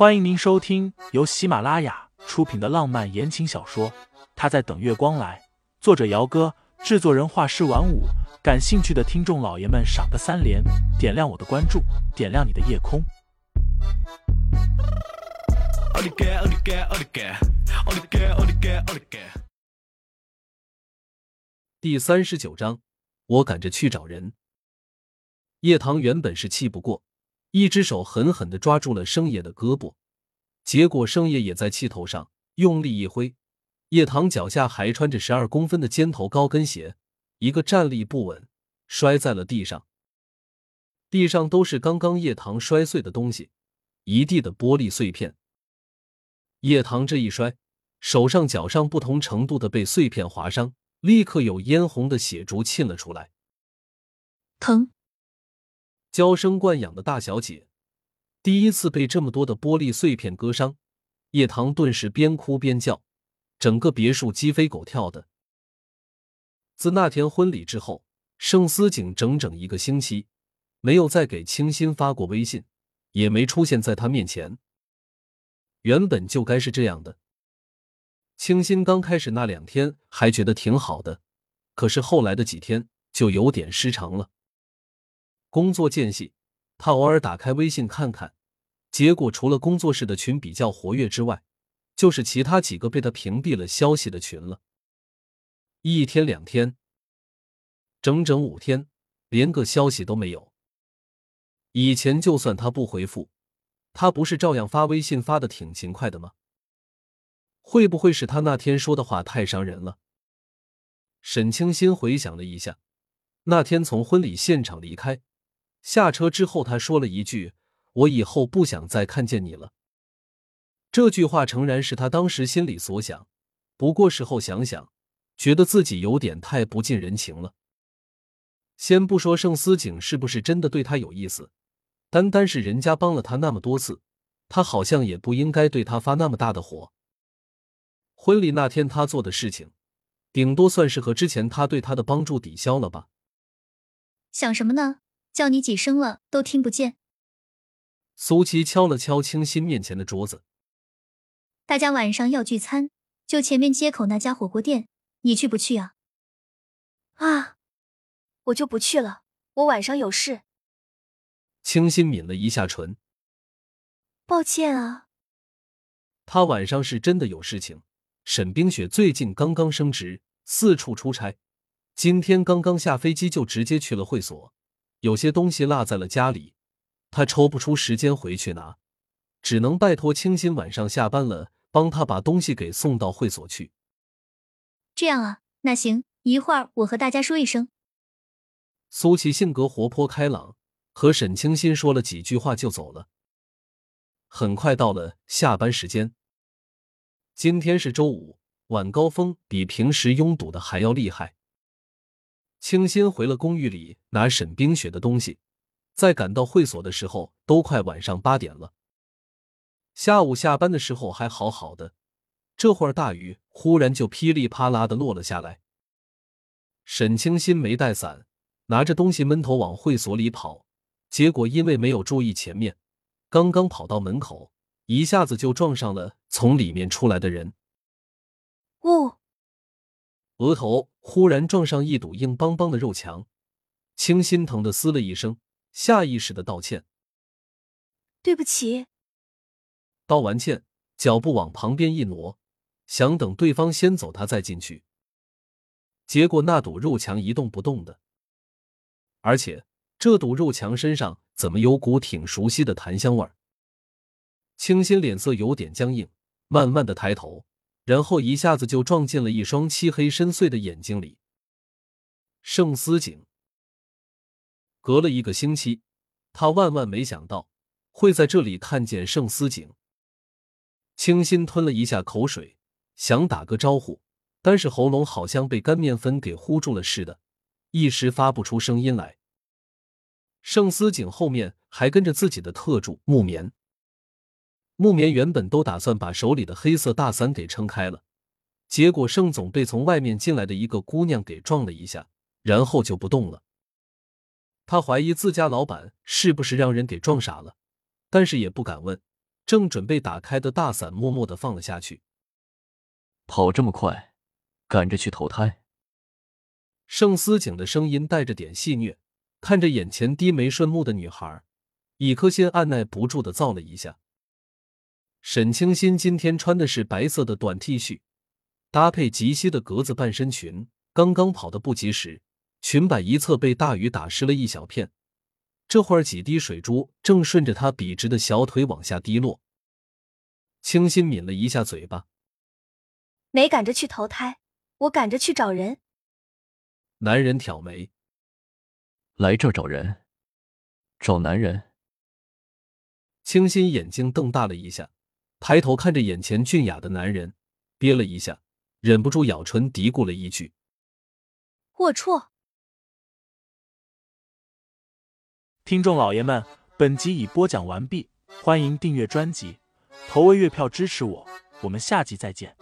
欢迎您收听由喜马拉雅出品的浪漫言情小说《他在等月光来》，作者：姚哥，制作人：画师晚舞。感兴趣的听众老爷们，赏个三连，点亮我的关注，点亮你的夜空。第三十九章，我赶着去找人。叶棠原本是气不过。一只手狠狠的抓住了生野的胳膊，结果生野也在气头上，用力一挥，叶棠脚下还穿着十二公分的尖头高跟鞋，一个站立不稳，摔在了地上。地上都是刚刚叶棠摔碎的东西，一地的玻璃碎片。叶棠这一摔，手上、脚上不同程度的被碎片划伤，立刻有嫣红的血珠沁了出来，疼。娇生惯养的大小姐，第一次被这么多的玻璃碎片割伤，叶棠顿时边哭边叫，整个别墅鸡飞狗跳的。自那天婚礼之后，盛思景整整一个星期没有再给清新发过微信，也没出现在他面前。原本就该是这样的。清新刚开始那两天还觉得挺好的，可是后来的几天就有点失常了。工作间隙，他偶尔打开微信看看，结果除了工作室的群比较活跃之外，就是其他几个被他屏蔽了消息的群了。一天两天，整整五天，连个消息都没有。以前就算他不回复，他不是照样发微信发的挺勤快的吗？会不会是他那天说的话太伤人了？沈清心回想了一下，那天从婚礼现场离开。下车之后，他说了一句：“我以后不想再看见你了。”这句话诚然是他当时心里所想，不过事后想想，觉得自己有点太不近人情了。先不说盛思景是不是真的对他有意思，单单是人家帮了他那么多次，他好像也不应该对他发那么大的火。婚礼那天他做的事情，顶多算是和之前他对他的帮助抵消了吧。想什么呢？叫你几声了都听不见。苏琪敲了敲清新面前的桌子。大家晚上要聚餐，就前面街口那家火锅店，你去不去啊？啊，我就不去了，我晚上有事。清新抿了一下唇，抱歉啊。他晚上是真的有事情。沈冰雪最近刚刚升职，四处出差，今天刚刚下飞机就直接去了会所。有些东西落在了家里，他抽不出时间回去拿，只能拜托清新晚上下班了帮他把东西给送到会所去。这样啊，那行，一会儿我和大家说一声。苏琪性格活泼开朗，和沈清新说了几句话就走了。很快到了下班时间。今天是周五，晚高峰比平时拥堵的还要厉害。清新回了公寓里拿沈冰雪的东西，在赶到会所的时候都快晚上八点了。下午下班的时候还好好的，这会儿大雨忽然就噼里啪啦的落了下来。沈清新没带伞，拿着东西闷头往会所里跑，结果因为没有注意前面，刚刚跑到门口，一下子就撞上了从里面出来的人。呜！额头忽然撞上一堵硬邦邦的肉墙，青心疼的嘶了一声，下意识的道歉：“对不起。”道完歉，脚步往旁边一挪，想等对方先走，他再进去。结果那堵肉墙一动不动的，而且这堵肉墙身上怎么有股挺熟悉的檀香味儿？清新脸色有点僵硬，慢慢的抬头。然后一下子就撞进了一双漆黑深邃的眼睛里。盛思景隔了一个星期，他万万没想到会在这里看见盛思景。清新吞了一下口水，想打个招呼，但是喉咙好像被干面粉给糊住了似的，一时发不出声音来。盛思景后面还跟着自己的特助木棉。木棉原本都打算把手里的黑色大伞给撑开了，结果盛总被从外面进来的一个姑娘给撞了一下，然后就不动了。他怀疑自家老板是不是让人给撞傻了，但是也不敢问，正准备打开的大伞默默的放了下去。跑这么快，赶着去投胎？盛思景的声音带着点戏谑，看着眼前低眉顺目的女孩，一颗心按耐不住的躁了一下。沈清心今天穿的是白色的短 T 恤，搭配及膝的格子半身裙，刚刚跑的不及时，裙摆一侧被大雨打湿了一小片。这会儿几滴水珠正顺着她笔直的小腿往下滴落。清新抿了一下嘴巴，没赶着去投胎，我赶着去找人。男人挑眉，来这儿找人，找男人。清新眼睛瞪大了一下，抬头看着眼前俊雅的男人，憋了一下，忍不住咬唇嘀咕了一句：“龌龊。”听众老爷们，本集已播讲完毕，欢迎订阅专辑，投喂月票支持我，我们下集再见。